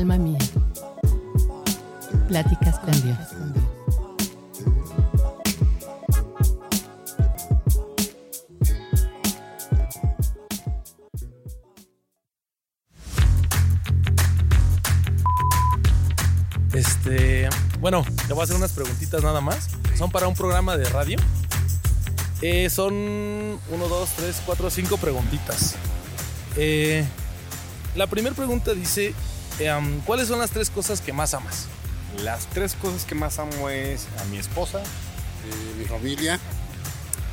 Alma mía. Pláticas con Dios. Este, bueno, te voy a hacer unas preguntitas nada más. Son para un programa de radio. Eh, son 1, 2, 3, 4, 5 preguntitas. Eh, la primera pregunta dice, um, ¿cuáles son las tres cosas que más amas? Las tres cosas que más amo es a mi esposa, eh, mi familia,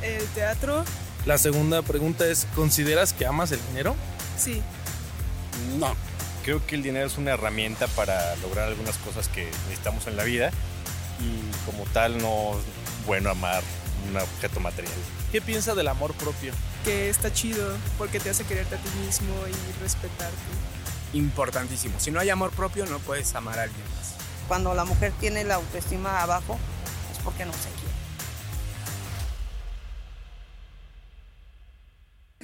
El teatro, La segunda pregunta es, ¿consideras que amas el dinero? sí. no. creo que el dinero es una herramienta para lograr algunas cosas que necesitamos en la vida y como tal no es bueno amar un objeto material. ¿Qué piensa del amor propio? Que está chido porque te hace quererte a ti mismo y respetarte. Importantísimo. Si no hay amor propio, no puedes amar a alguien más. Cuando la mujer tiene la autoestima abajo, es porque no se quiere.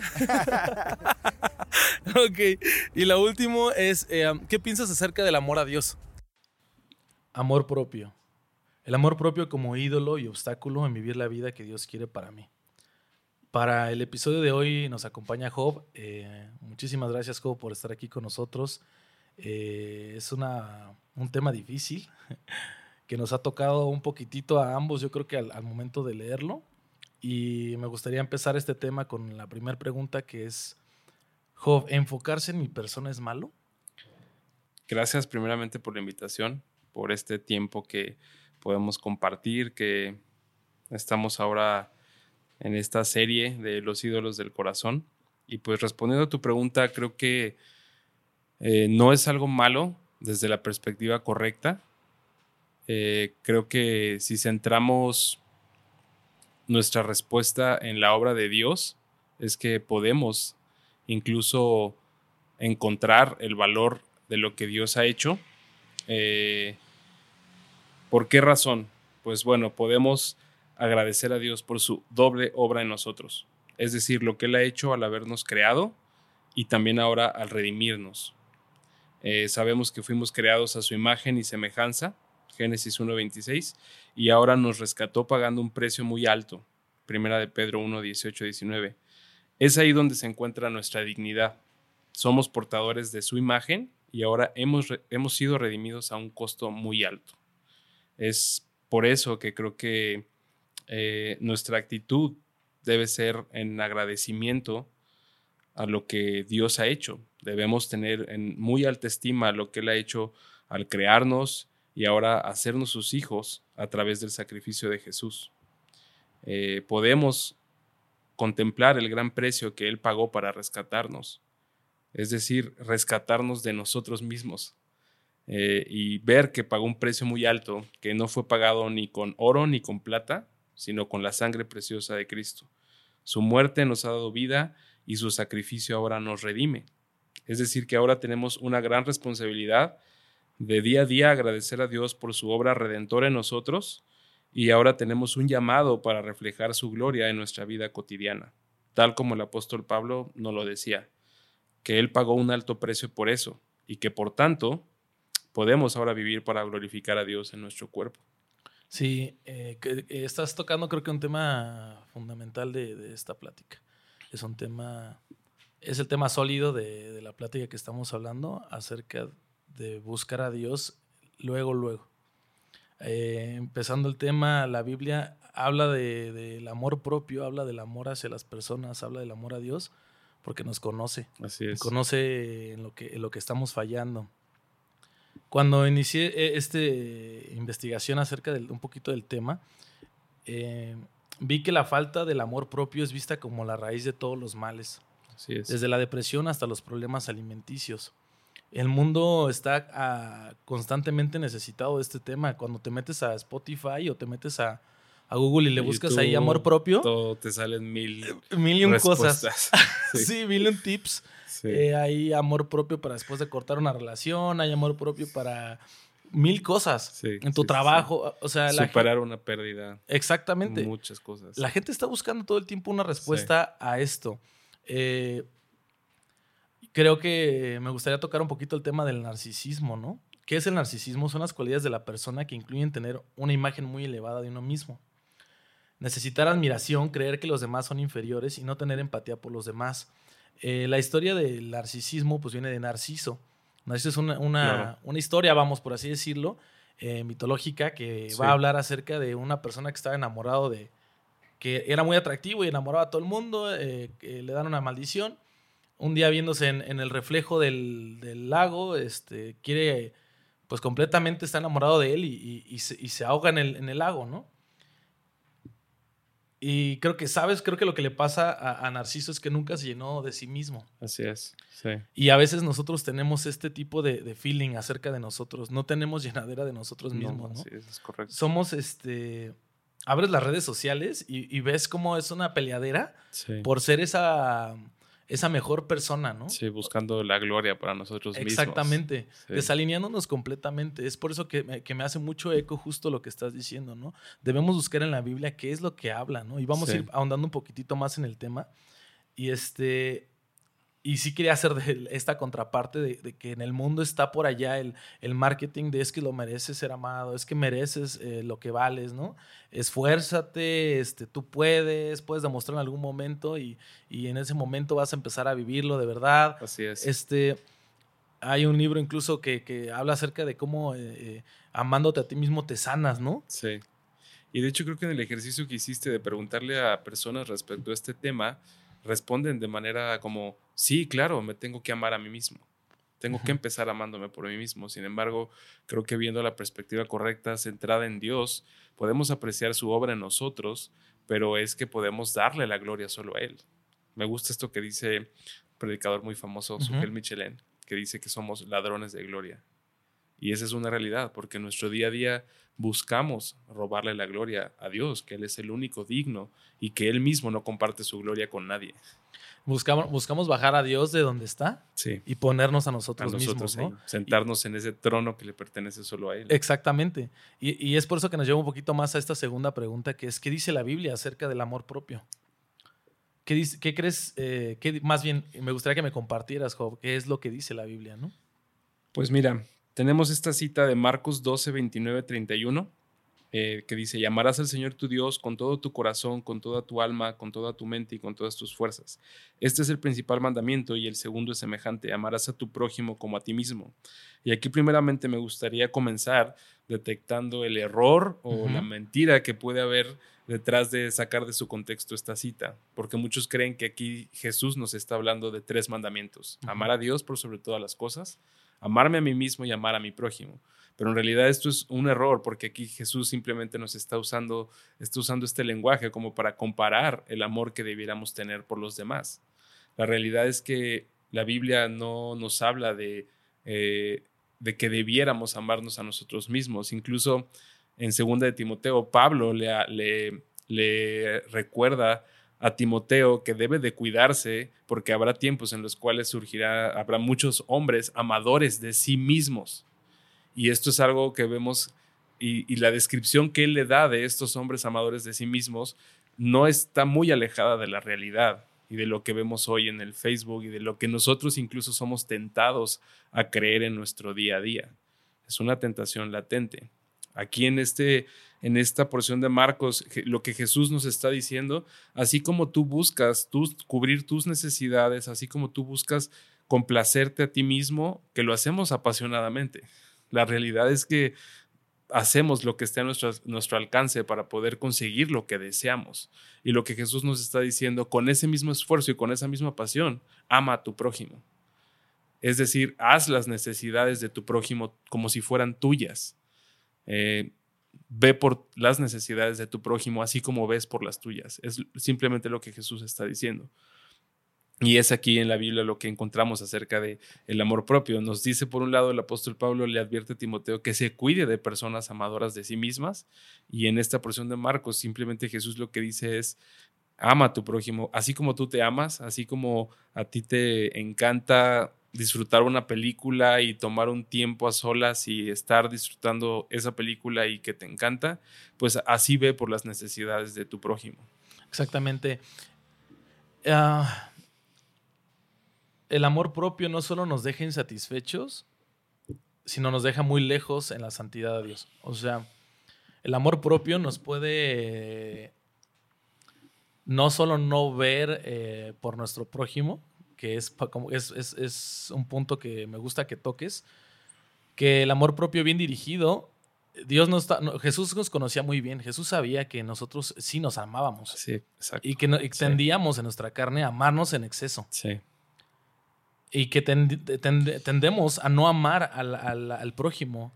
ok, y la última es, eh, ¿qué piensas acerca del amor a Dios? Amor propio. El amor propio como ídolo y obstáculo en vivir la vida que Dios quiere para mí. Para el episodio de hoy nos acompaña Job. Eh, muchísimas gracias Job por estar aquí con nosotros. Eh, es una, un tema difícil que nos ha tocado un poquitito a ambos, yo creo que al, al momento de leerlo. Y me gustaría empezar este tema con la primera pregunta que es, Job, ¿enfocarse en mi persona es malo? Gracias primeramente por la invitación, por este tiempo que podemos compartir, que estamos ahora en esta serie de los ídolos del corazón. Y pues respondiendo a tu pregunta, creo que eh, no es algo malo desde la perspectiva correcta. Eh, creo que si centramos nuestra respuesta en la obra de Dios, es que podemos incluso encontrar el valor de lo que Dios ha hecho. Eh, ¿Por qué razón? Pues bueno, podemos agradecer a Dios por su doble obra en nosotros, es decir, lo que Él ha hecho al habernos creado y también ahora al redimirnos. Eh, sabemos que fuimos creados a su imagen y semejanza, Génesis 1.26, y ahora nos rescató pagando un precio muy alto, Primera de Pedro 1, 18, 19. Es ahí donde se encuentra nuestra dignidad. Somos portadores de su imagen y ahora hemos, hemos sido redimidos a un costo muy alto. Es por eso que creo que eh, nuestra actitud debe ser en agradecimiento a lo que Dios ha hecho. Debemos tener en muy alta estima lo que Él ha hecho al crearnos y ahora hacernos sus hijos a través del sacrificio de Jesús. Eh, podemos contemplar el gran precio que Él pagó para rescatarnos, es decir, rescatarnos de nosotros mismos eh, y ver que pagó un precio muy alto, que no fue pagado ni con oro ni con plata, sino con la sangre preciosa de Cristo. Su muerte nos ha dado vida y su sacrificio ahora nos redime. Es decir, que ahora tenemos una gran responsabilidad de día a día agradecer a Dios por su obra redentora en nosotros y ahora tenemos un llamado para reflejar su gloria en nuestra vida cotidiana, tal como el apóstol Pablo nos lo decía, que él pagó un alto precio por eso y que por tanto podemos ahora vivir para glorificar a Dios en nuestro cuerpo. Sí, eh, que- que estás tocando creo que un tema fundamental de, de esta plática. Es un tema, es el tema sólido de, de la plática que estamos hablando acerca de buscar a Dios luego, luego. Eh, empezando el tema, la Biblia habla de- del amor propio, habla del amor hacia las personas, habla del amor a Dios, porque nos conoce. Así es. conoce en lo que, en lo que estamos fallando. Cuando inicié eh, esta investigación acerca de un poquito del tema, eh, vi que la falta del amor propio es vista como la raíz de todos los males, Así es. desde la depresión hasta los problemas alimenticios. El mundo está ah, constantemente necesitado de este tema. Cuando te metes a Spotify o te metes a, a Google y le buscas ahí amor propio, Todo te salen mil mil y un cosas. Sí, Sí. mil y un tips. Sí. Eh, hay amor propio para después de cortar una relación, hay amor propio para mil cosas Sí, en tu sí, sí, trabajo. O sea, la Superar una pérdida. exactamente. Muchas cosas. La gente está buscando todo el tiempo una respuesta a esto. Eh, creo que me gustaría tocar un poquito el tema del narcisismo, ¿no? ¿Qué es el narcisismo? Son las cualidades de la persona que incluyen tener una imagen muy elevada de uno mismo. Necesitar admiración, creer que los demás son inferiores y no tener empatía por los demás. Eh, la historia del narcisismo pues viene de Narciso. Narciso es una, una, Claro. una historia, vamos, por así decirlo, eh, mitológica que Sí. va a hablar acerca de una persona que estaba enamorado de... que era muy atractivo y enamoraba a todo el mundo, eh, que le dan una maldición. Un día viéndose en, en el reflejo del, del lago, este, quiere, pues completamente está enamorado de él y, y- y se, y se ahoga en el, en el lago, ¿no? Y creo que, ¿sabes? Creo que lo que le pasa a, a Narciso es que nunca se llenó de sí mismo. Así es. Sí. Y a veces nosotros tenemos este tipo de, de feeling acerca de nosotros. No tenemos llenadera de nosotros mismos, ¿no? así es, es correcto. Somos, este... Abres las redes sociales y, y ves cómo es una peleadera Sí. por ser esa, esa mejor persona, ¿no? Sí, buscando la gloria para nosotros mismos. Exactamente, Sí. desalineándonos completamente. Es por eso que me, que me hace mucho eco justo lo que estás diciendo, ¿no? Debemos buscar en la Biblia qué es lo que habla, ¿no? Y vamos a ir ahondando un poquitito más en el tema. Y este. Y sí quería hacer de esta contraparte de, de que en el mundo está por allá el, el marketing de es que lo mereces ser amado, es que mereces eh, lo que vales, ¿no? Esfuérzate, este, tú puedes, puedes demostrar en algún momento y, y en ese momento vas a empezar a vivirlo de verdad. Así es. Este, hay un libro incluso que, que habla acerca de cómo eh, eh, amándote a ti mismo te sanas, ¿no? Sí. Y de hecho creo que en el ejercicio que hiciste de preguntarle a personas respecto a este tema, responden de manera como, sí, claro, me tengo que amar a mí mismo. Tengo que empezar amándome por mí mismo. Sin embargo, creo que viendo la perspectiva correcta, centrada en Dios, podemos apreciar su obra en nosotros, pero es que podemos darle la gloria solo a Él. Me gusta esto que dice un predicador muy famoso, Ujú. Sugel Michelin, que dice que somos ladrones de gloria. Y esa es una realidad, porque en nuestro día a día buscamos robarle la gloria a Dios, que Él es el único digno y que Él mismo no comparte su gloria con nadie. Buscamos, buscamos bajar a Dios de donde está Sí. y ponernos a A nosotros, mismos, ¿no? sentarnos en ese trono que le pertenece solo a Él. Exactamente. Y, y es por eso que nos lleva un poquito más a esta segunda pregunta, que es, ¿qué dice la Biblia acerca del amor propio? ¿Qué, dice, qué crees? eh, qué- más bien, me gustaría que me compartieras, Job, qué es lo que dice la Biblia, ¿no? Pues mira, tenemos esta cita de Marcos 12, 29, 31, eh, que dice, llamarás al Señor tu Dios con todo tu corazón, con toda tu alma, con toda tu mente y con todas tus fuerzas. Este es el principal mandamiento y el segundo es semejante, amarás a tu prójimo como a ti mismo. Y aquí primeramente me gustaría comenzar detectando el error o la mentira que puede haber detrás de sacar de su contexto esta cita, porque muchos creen que aquí Jesús nos está hablando de tres mandamientos, amar a Dios por sobre todas las cosas, amarme a mí mismo y amar a mi prójimo. Pero en realidad esto es un error porque aquí Jesús simplemente nos está usando, está usando este lenguaje como para comparar el amor que debiéramos tener por los demás. La realidad es que la Biblia no nos habla de, eh, de que debiéramos amarnos a nosotros mismos. Incluso en segunda de Timoteo, Pablo le, le, le recuerda a Timoteo que debe de cuidarse porque habrá tiempos en los cuales surgirá, habrá muchos hombres amadores de sí mismos. Y esto es algo que vemos y, y la descripción que él le da de estos hombres amadores de sí mismos no está muy alejada de la realidad y de lo que vemos hoy en el Facebook y de lo que nosotros incluso somos tentados a creer en nuestro día a día. Es una tentación latente. Aquí en, este, en esta porción de Marcos, lo que Jesús nos está diciendo, así como tú buscas cubrir tus necesidades, así como tú buscas complacerte a ti mismo, que lo hacemos apasionadamente. La realidad es que hacemos lo que esté a nuestro, nuestro alcance para poder conseguir lo que deseamos. Y lo que Jesús nos está diciendo, con ese mismo esfuerzo y con esa misma pasión, ama a tu prójimo. Es decir, haz las necesidades de tu prójimo como si fueran tuyas. Eh, ve por las necesidades de tu prójimo así como ves por las tuyas. Es simplemente lo que Jesús está diciendo. Y es aquí en la Biblia lo que encontramos acerca de el amor propio. Nos dice por un lado el apóstol Pablo le advierte a Timoteo que se cuide de personas amadoras de sí mismas y en esta porción de Marcos simplemente Jesús lo que dice es ama a tu prójimo, así como tú te amas, así como a ti te encanta disfrutar una película y tomar un tiempo a solas y estar disfrutando esa película y que te encanta, pues así ve por las necesidades de tu prójimo. Exactamente. Ah, el amor propio no solo nos deja insatisfechos, sino nos deja muy lejos en la santidad de Dios. O sea, el amor propio nos puede no solo no ver eh, por nuestro prójimo, que es, como, es, es- es un punto que me gusta que toques, que el amor propio bien dirigido, Dios no está, no, Jesús nos conocía muy bien, Jesús sabía que nosotros sí nos amábamos Sí, exacto. y que no- Sí. tendíamos en nuestra carne a amarnos en exceso Sí, y que tendemos a no amar al, al- al prójimo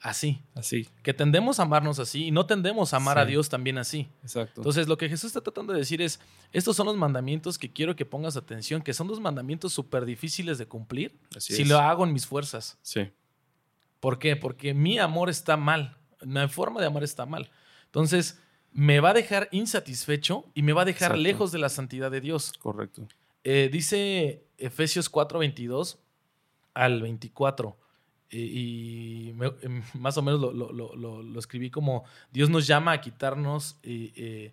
así, así, que tendemos a amarnos así y no tendemos a amar a. Dios también así. exacto. Entonces, lo que Jesús está tratando de decir es, estos son los mandamientos que quiero que pongas atención, que son dos mandamientos súper difíciles de cumplir Así si es. lo hago en mis fuerzas. Sí, ¿Por qué? Porque mi amor está mal, mi forma de amar está mal. Entonces, me va a dejar insatisfecho y me va a dejar Exacto. lejos de la santidad de Dios. correcto. Eh, dice Efesios 4, 22 al 24. Y me- em, más o menos lo- lo- lo escribí como Dios nos llama a quitarnos eh, eh,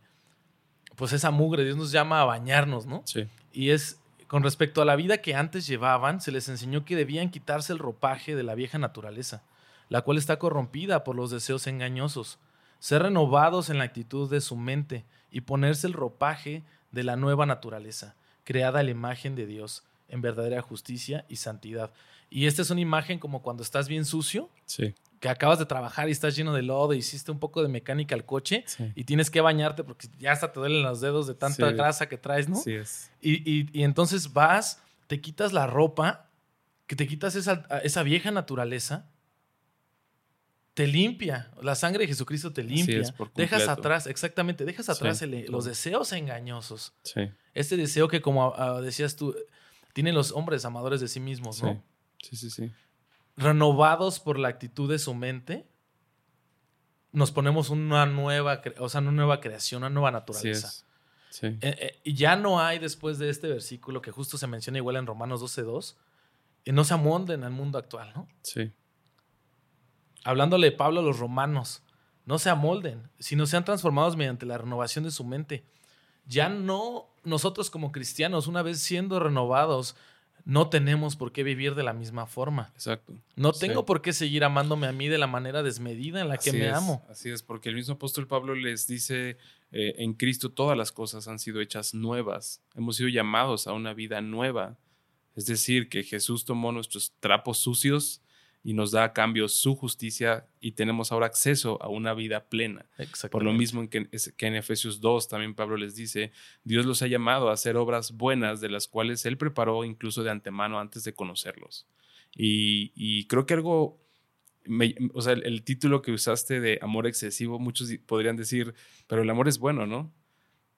pues esa mugre, Dios nos llama a bañarnos, ¿no? Sí, Y es con respecto a la vida que antes llevaban, se les enseñó que debían quitarse el ropaje de la vieja naturaleza, la cual está corrompida por los deseos engañosos, ser renovados en la actitud de su mente y ponerse el ropaje de la nueva naturaleza, creada a la imagen de Dios, en verdadera justicia y santidad. Y esta es una imagen como cuando estás bien sucio, sí, que acabas de trabajar y estás lleno de lodo, hiciste un poco de mecánica al coche sí. y tienes que bañarte porque ya hasta te duelen los dedos de tanta Sí. grasa que traes, ¿no? Así es. Y, y- y entonces vas, te quitas la ropa, que te quitas esa, esa vieja naturaleza, te limpia. La sangre de Jesucristo te limpia. es, por dejas atrás, exactamente, dejas atrás Sí, el- los deseos engañosos. Sí, Este deseo que, como ah, decías tú, tienen los hombres amadores de sí mismos, sí, ¿no? Sí, sí, sí. Renovados por la actitud de su mente, nos ponemos una nueva, o sea, una nueva creación, una nueva naturaleza. Sí, Eh, eh, y ya no hay después de este versículo que justo se menciona igual en Romanos 12.2, y no se amolden al mundo actual, ¿no? sí, Hablándole Pablo a los romanos, no se amolden, sino sean transformados mediante la renovación de su mente. Ya no nosotros como cristianos, una vez siendo renovados, no tenemos por qué vivir de la misma forma. exacto. No Sí. tengo por qué seguir amándome a mí de la manera desmedida en la que me es, amo. Así es, porque el mismo apóstol Pablo les dice, eh, en Cristo todas las cosas han sido hechas nuevas. Hemos sido llamados a una vida nueva. Es decir, que Jesús tomó nuestros trapos sucios y nos da a cambio su justicia y tenemos ahora acceso a una vida plena. Por lo mismo en que, que en Efesios 2 también Pablo les dice, Dios los ha llamado a hacer obras buenas de las cuales Él preparó incluso de antemano antes de conocerlos. Y, y creo que algo, me- o sea, el, el título que usaste de amor excesivo, muchos podrían decir, pero el amor es bueno, ¿no?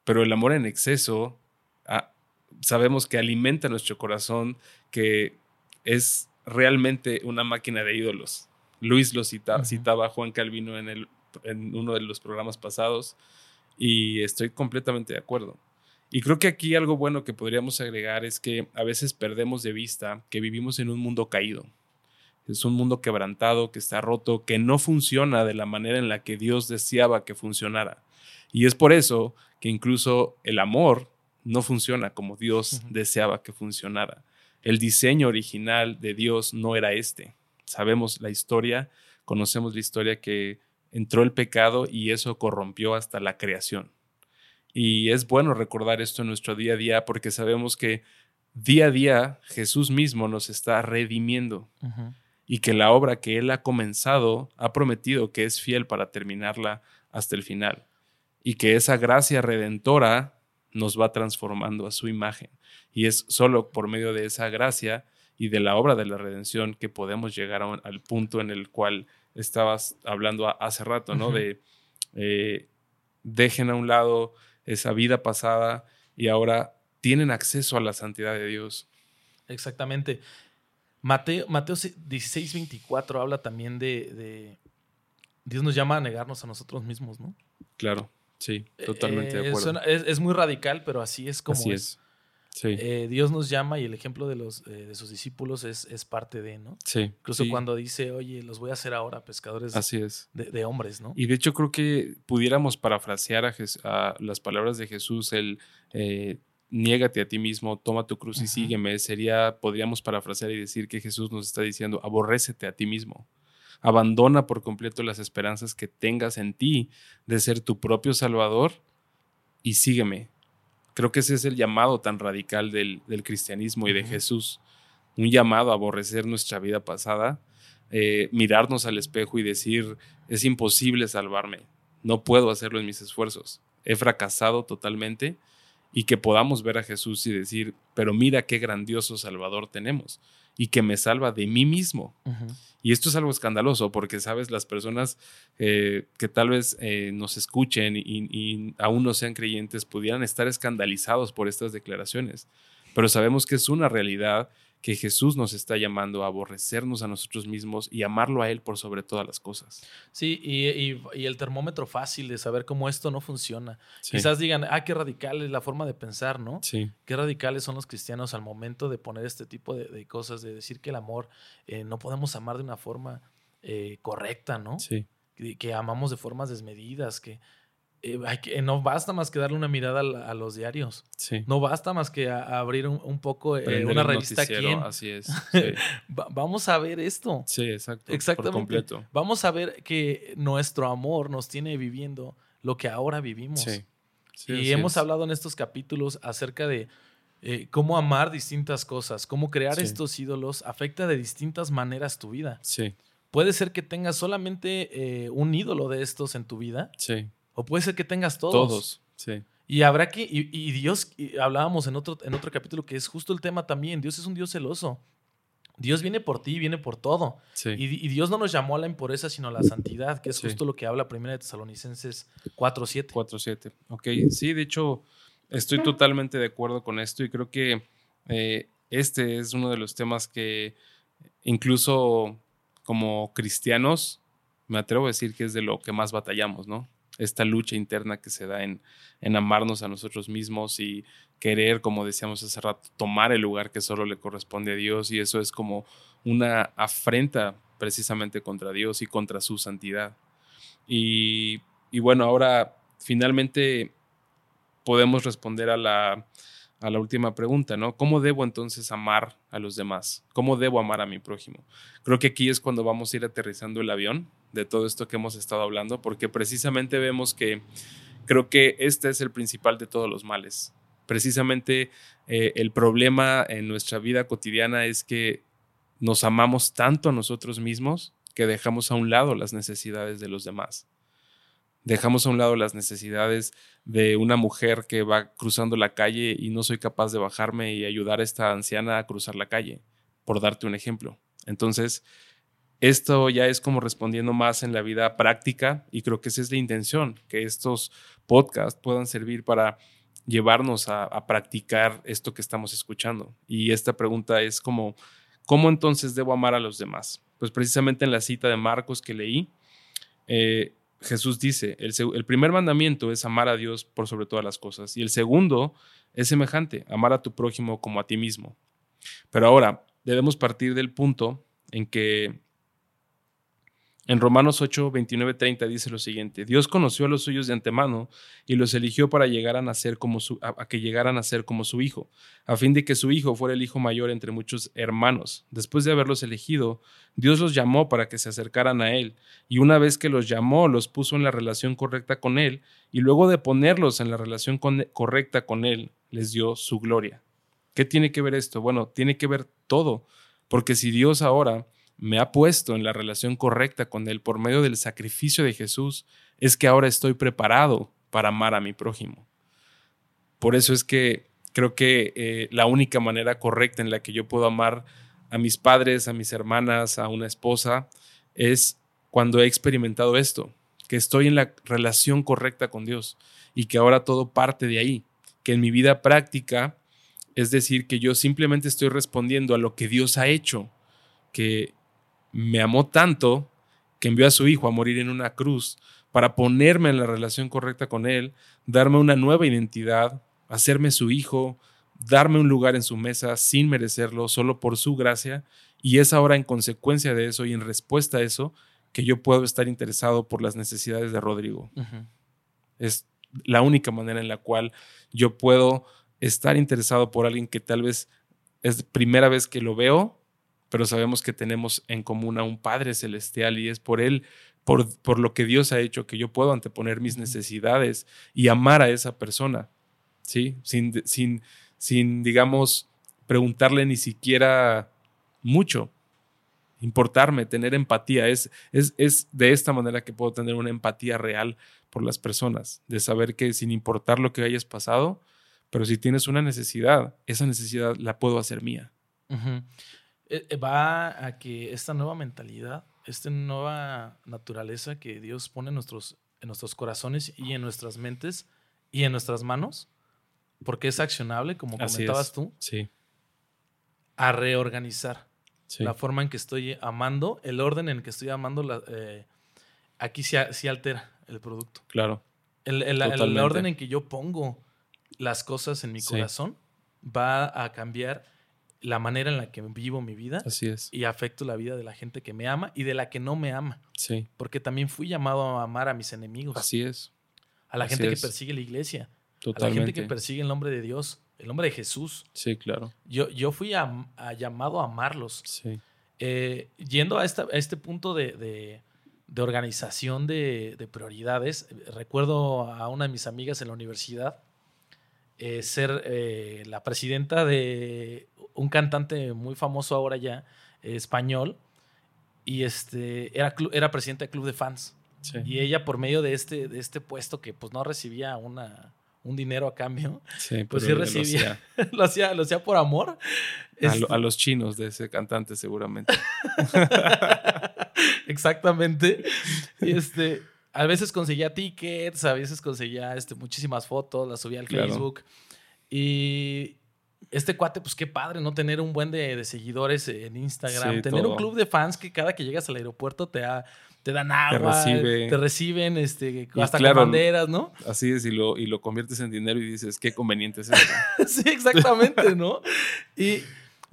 Pero el amor en exceso, ah, sabemos que alimenta nuestro corazón, que es realmente una máquina de ídolos. Luis lo cita- citaba a Juan Calvino en, el, en uno de los programas pasados y estoy completamente de acuerdo. Y creo que aquí algo bueno que podríamos agregar es que a veces perdemos de vista que vivimos en un mundo caído. Es un mundo quebrantado, que está roto, que no funciona de la manera en la que Dios deseaba que funcionara. Y es por eso que incluso el amor no funciona como Dios deseaba que funcionara. El diseño original de Dios no era este. Sabemos la historia, conocemos la historia que entró el pecado y eso corrompió hasta la creación. Y es bueno recordar esto en nuestro día a día porque sabemos que día a día Jesús mismo nos está redimiendo y que la obra que Él ha comenzado ha prometido que es fiel para terminarla hasta el final y que esa gracia redentora nos va transformando a su imagen. Y es solo por medio de esa gracia y de la obra de la redención que podemos llegar un- al punto en el cual estabas hablando a- hace rato, ¿no? De eh, dejen a un lado esa vida pasada y ahora tienen acceso a la santidad de Dios. Exactamente. Mateo, Mateo 16, 24 habla también de, de- Dios nos llama a negarnos a nosotros mismos, ¿no? Claro, sí, totalmente de Eh, acuerdo. es, es muy radical, pero así es como Así es. es. Sí, Eh, Dios nos llama y el ejemplo de, los, eh, de sus discípulos es, es parte de, ¿no? sí. Incluso sí, cuando dice, oye, los voy a hacer ahora pescadores Así es. de, de hombres, ¿no? Y de hecho creo que pudiéramos parafrasear a, las palabras de Jesús, el eh, niégate a ti mismo, toma tu cruz y sígueme, sería, podríamos parafrasear y decir que Jesús nos está diciendo, aborrécete a ti mismo. Abandona por completo las esperanzas que tengas en ti de ser tu propio Salvador y sígueme. Creo que ese es el llamado tan radical del, del cristianismo y de. Jesús. Un llamado a aborrecer nuestra vida pasada, eh, mirarnos al espejo y decir, es imposible salvarme, no puedo hacerlo en mis esfuerzos, he fracasado totalmente y que podamos ver a Jesús y decir, pero mira qué grandioso Salvador tenemos y que me salva de mí mismo. Y esto es algo escandaloso porque, sabes, las personas eh, que tal vez eh, nos escuchen y, y aún no sean creyentes pudieran estar escandalizados por estas declaraciones. Pero sabemos que es una realidad que Jesús nos está llamando a aborrecernos a nosotros mismos y amarlo a Él por sobre todas las cosas. Sí, y, y- y el termómetro fácil de saber cómo esto no funciona. Sí. Quizás digan, ah, qué radical es la forma de pensar, ¿no? Sí, Qué radicales son los cristianos al momento de poner este tipo de, de cosas, de decir que el amor eh, no podemos amar de una forma eh, correcta, ¿no? sí, Que, que amamos de formas desmedidas, que, eh, que no basta más que darle una mirada a, los diarios. sí. No basta más que a- a abrir un, un poco eh, una revista quién. Así es. Sí, Va- vamos a ver esto. Sí, exacto. Exactamente. Por completo. Vamos a ver que nuestro amor nos tiene viviendo lo que ahora vivimos. Sí. Sí, y hemos es. hablado en estos capítulos acerca de eh, cómo amar distintas cosas, cómo crear Sí. estos ídolos afecta de distintas maneras tu vida. Sí, Puede ser que tengas solamente eh, un ídolo de estos en tu vida, sí. O puede ser que tengas todos. Todos. Sí. Y habrá que, y, y Dios, y hablábamos en otro, en otro capítulo que es justo el tema también, Dios es un Dios celoso. Dios viene por ti, viene por todo. Sí. Y, y Dios no nos llamó a la impureza, sino a la santidad, que es Sí. justo lo que habla 1 de Tesalonicenses 4.7. 4-7. Ok, sí, de hecho, estoy totalmente de acuerdo con esto y creo que eh, este es uno de los temas que incluso como cristianos, me atrevo a decir que es de lo que más batallamos, ¿no? Esta lucha interna que se da en, en amarnos a nosotros mismos y querer, como decíamos hace rato, tomar el lugar que solo le corresponde a Dios y eso es como una afrenta precisamente contra Dios y contra su santidad. Y, y bueno, ahora finalmente podemos responder a la, a la última pregunta, ¿no? ¿Cómo debo entonces amar a los demás? ¿Cómo debo amar a mi prójimo? Creo que aquí es cuando vamos a ir aterrizando el avión de todo esto que hemos estado hablando, porque precisamente vemos que creo que este es el principal de todos los males. Precisamente eh, el problema en nuestra vida cotidiana es que nos amamos tanto a nosotros mismos que dejamos a un lado las necesidades de los demás. Dejamos a un lado las necesidades de una mujer que va cruzando la calle y no soy capaz de bajarme y ayudar a esta anciana a cruzar la calle, por darte un ejemplo. Entonces, esto ya es como respondiendo más en la vida práctica y creo que esa es la intención, que estos podcasts puedan servir para llevarnos a, practicar esto que estamos escuchando. Y esta pregunta es como, ¿cómo entonces debo amar a los demás? Pues precisamente en la cita de Marcos que leí, eh, Jesús dice, el, primer mandamiento es amar a Dios por sobre todas las cosas y el segundo es semejante, amar a tu prójimo como a ti mismo. Pero ahora debemos partir del punto en que en Romanos 8, 29, 30 dice lo siguiente, Dios conoció a los suyos de antemano y los eligió para llegar a nacer como a, que llegaran a ser como su hijo, a fin de que su hijo fuera el hijo mayor entre muchos hermanos. Después de haberlos elegido, Dios los llamó para que se acercaran a él, y una vez que los llamó, los puso en la relación correcta con él, y luego de ponerlos en la relación correcta con él, les dio su gloria. ¿Qué tiene que ver esto? Bueno, tiene que ver todo, porque si Dios ahora me ha puesto en la relación correcta con Él por medio del sacrificio de Jesús, es que ahora estoy preparado para amar a mi prójimo. Por eso es que creo que eh, la única manera correcta en la que yo puedo amar a mis padres, a mis hermanas, a una esposa, es cuando he experimentado esto, que estoy en la relación correcta con Dios y que ahora todo parte de ahí, que en mi vida práctica, es decir, que yo simplemente estoy respondiendo a lo que Dios ha hecho, que me amó tanto que envió a su hijo a morir en una cruz para ponerme en la relación correcta con él, darme una nueva identidad, hacerme su hijo, darme un lugar en su mesa sin merecerlo, solo por su gracia, y es ahora en consecuencia de eso y en respuesta a eso que yo puedo estar interesado por las necesidades de Rodrigo. Es la única manera en la cual yo puedo estar interesado por alguien que tal vez es primera vez que lo veo, pero sabemos que tenemos en común a un Padre Celestial y es por Él, por, por lo que Dios ha hecho, que yo puedo anteponer mis necesidades y amar a esa persona, ¿sí? Sin, sin, sin digamos, preguntarle ni siquiera mucho, importarme, tener empatía. Es, es, es de esta manera que puedo tener una empatía real por las personas, de saber que sin importar lo que hayas pasado, pero si tienes una necesidad, esa necesidad la puedo hacer mía. Eh, Va a que esta nueva mentalidad, esta nueva naturaleza que Dios pone en nuestros, en nuestros corazones y en nuestras mentes y en nuestras manos, porque es accionable, como Así comentabas es. tú, Sí, a reorganizar sí. la forma en que estoy amando, el orden en que estoy amando, la- eh, aquí sí, a- sí altera el producto. claro. El, el- orden en que yo pongo las cosas en mi Sí. corazón va a cambiar la manera en la que vivo mi vida Así es. y afecto la vida de la gente que me ama y de la que no me ama. Sí, Porque también fui llamado a amar a mis enemigos, así es. a la así gente que persigue la iglesia, a la Totalmente. gente que persigue el nombre de Dios, el nombre de Jesús. Sí, claro. Yo, yo fui a- a llamado a amarlos. Sí, Eh, yendo a, esta- a este punto de, de- de organización de, de prioridades, recuerdo a una de mis amigas en la universidad eh, ser eh, la presidenta de un cantante muy famoso ahora ya, eh, español, y este, era, era presidenta del club de fans. sí. Y ella, por medio de este, de este puesto que pues no recibía una, un dinero a cambio, Sí, pues sí lo recibía. hacía lo, hacía, lo hacía por amor. A, Este- lo- a los chinos de ese cantante, seguramente. Exactamente. Y este, a veces conseguía tickets, a veces conseguía este, muchísimas fotos, las subía al Claro. Facebook. Y este cuate, pues qué padre, ¿no? Tener un buen de, de seguidores en Instagram. Sí, Tener todo. un club de fans que cada que llegas al aeropuerto te, da- te dan agua, recibe. te reciben, este, hasta claro, con banderas, ¿no? Así es, y lo, y lo conviertes en dinero y dices, qué conveniente es esto. sí, exactamente, ¿no? Y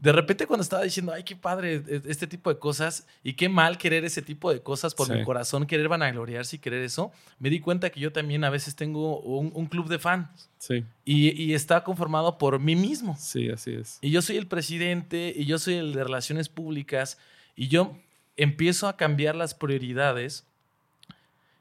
de repente cuando estaba diciendo, ay, qué padre e- este tipo de cosas y qué mal querer ese tipo de cosas por Sí. mi corazón, querer vanagloriarse y querer eso, me di cuenta que yo también a veces tengo un, un club de fans Sí, y, y está conformado por mí mismo. sí, así es. Y yo soy el presidente y yo soy el de relaciones públicas y yo empiezo a cambiar las prioridades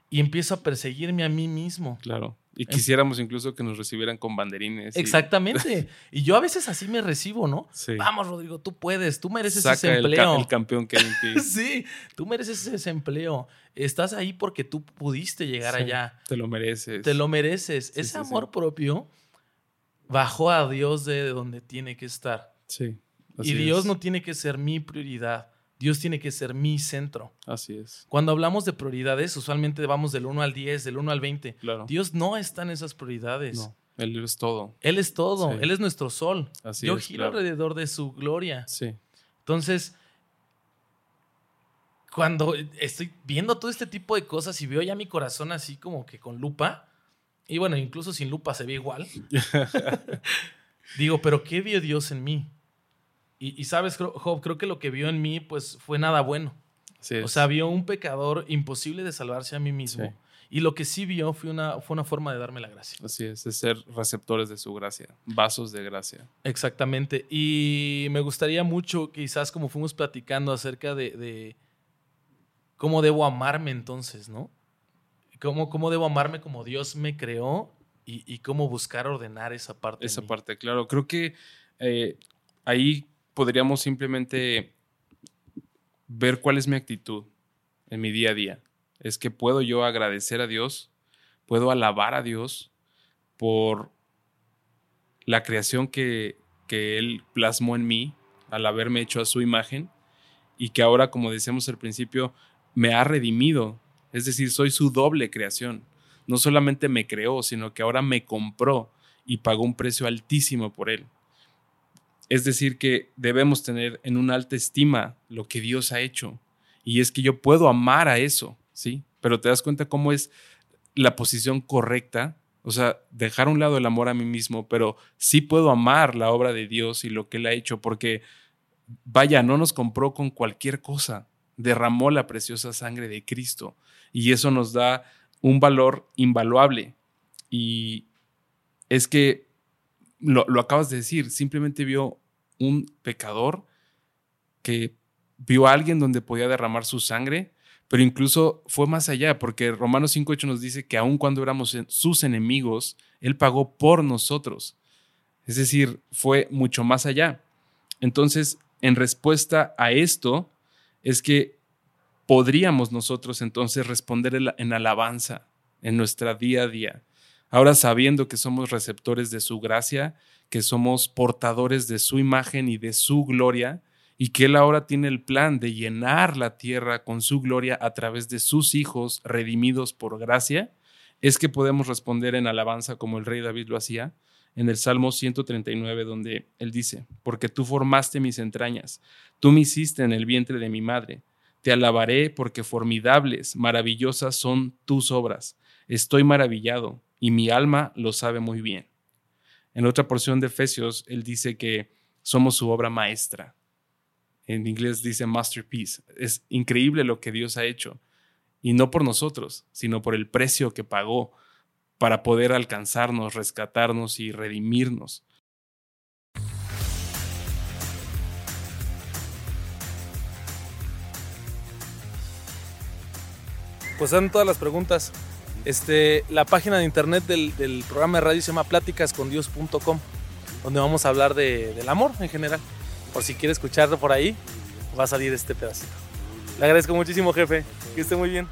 y empiezo a perseguirme a mí mismo. Claro. Y quisiéramos incluso que nos recibieran con banderines. Exactamente. Y yo a veces así me recibo, ¿no? Sí. Vamos, Rodrigo, tú puedes, tú mereces Saca ese empleo. el campeón que hay en ti. sí, tú mereces ese empleo. Estás ahí porque tú pudiste llegar Sí, allá. Te lo mereces. Te lo mereces. Sí, ese amor propio bajó a Dios de donde tiene que estar. Sí. y Dios es. no tiene que ser mi prioridad. Dios tiene que ser mi centro. Así es. Cuando hablamos de prioridades, usualmente vamos del 1 al 10, del 1 al 20. Claro. Dios no está en esas prioridades. No, Él es todo. Él es todo. Sí. Él es nuestro sol. Así Yo es, giro claro. alrededor de su gloria. Sí. Entonces, cuando estoy viendo todo este tipo de cosas y veo ya mi corazón así como que con lupa, y bueno, incluso sin lupa se ve igual, digo, pero ¿qué vio Dios en mí? Y, y sabes, Job, creo que lo que vio en mí pues fue nada bueno. Así O sea, vio un pecador imposible de salvarse a mí mismo. Sí. Y lo que sí vio fue una, fue una forma de darme la gracia. Así es, de ser receptores de su gracia, vasos de gracia. Exactamente. Y me gustaría mucho, quizás como fuimos platicando acerca de, de cómo debo amarme entonces, ¿no? Cómo, cómo debo amarme como Dios me creó y, y cómo buscar ordenar esa parte. Esa parte, claro. Creo que eh, ahí podríamos simplemente ver cuál es mi actitud en mi día a día. Es que puedo yo agradecer a Dios, puedo alabar a Dios por la creación que, que Él plasmó en mí al haberme hecho a su imagen y que ahora, como decíamos al principio, me ha redimido. Es decir, soy su doble creación. No solamente me creó, sino que ahora me compró y pagó un precio altísimo por él. Es decir, que debemos tener en una alta estima lo que Dios ha hecho. Y es que yo puedo amar a eso, ¿sí? Pero te das cuenta cómo es la posición correcta. O sea, dejar a un lado el amor a mí mismo, pero sí puedo amar la obra de Dios y lo que Él ha hecho, porque, vaya, no nos compró con cualquier cosa. Derramó la preciosa sangre de Cristo. Y eso nos da un valor invaluable. Y es que lo, lo acabas de decir, simplemente vio un pecador que vio a alguien donde podía derramar su sangre, pero incluso fue más allá, porque Romanos 5.8 nos dice que aun cuando éramos sus enemigos, Él pagó por nosotros. Es decir, fue mucho más allá. Entonces, en respuesta a esto, es que podríamos nosotros entonces responder en alabanza en nuestra día a día. Ahora sabiendo que somos receptores de su gracia, que somos portadores de su imagen y de su gloria, y que Él ahora tiene el plan de llenar la tierra con su gloria a través de sus hijos redimidos por gracia, es que podemos responder en alabanza como el rey David lo hacía en el Salmo 139, donde Él dice, porque tú formaste mis entrañas, tú me hiciste en el vientre de mi madre, te alabaré porque formidables, maravillosas son tus obras, estoy maravillado y mi alma lo sabe muy bien. En otra porción de Efesios, Él dice que somos su obra maestra en inglés dice masterpiece. Es increíble lo que Dios ha hecho. Y no por nosotros, sino por el precio que pagó para poder alcanzarnos, rescatarnos y redimirnos. Pues dan todas las preguntas. Este, la página de internet del, programa de radio se llama pláticascondios.com, donde vamos a hablar de, del amor en general por si quiere escucharlo por ahí, va a salir este pedacito. Le agradezco muchísimo, jefe. Que esté muy bien.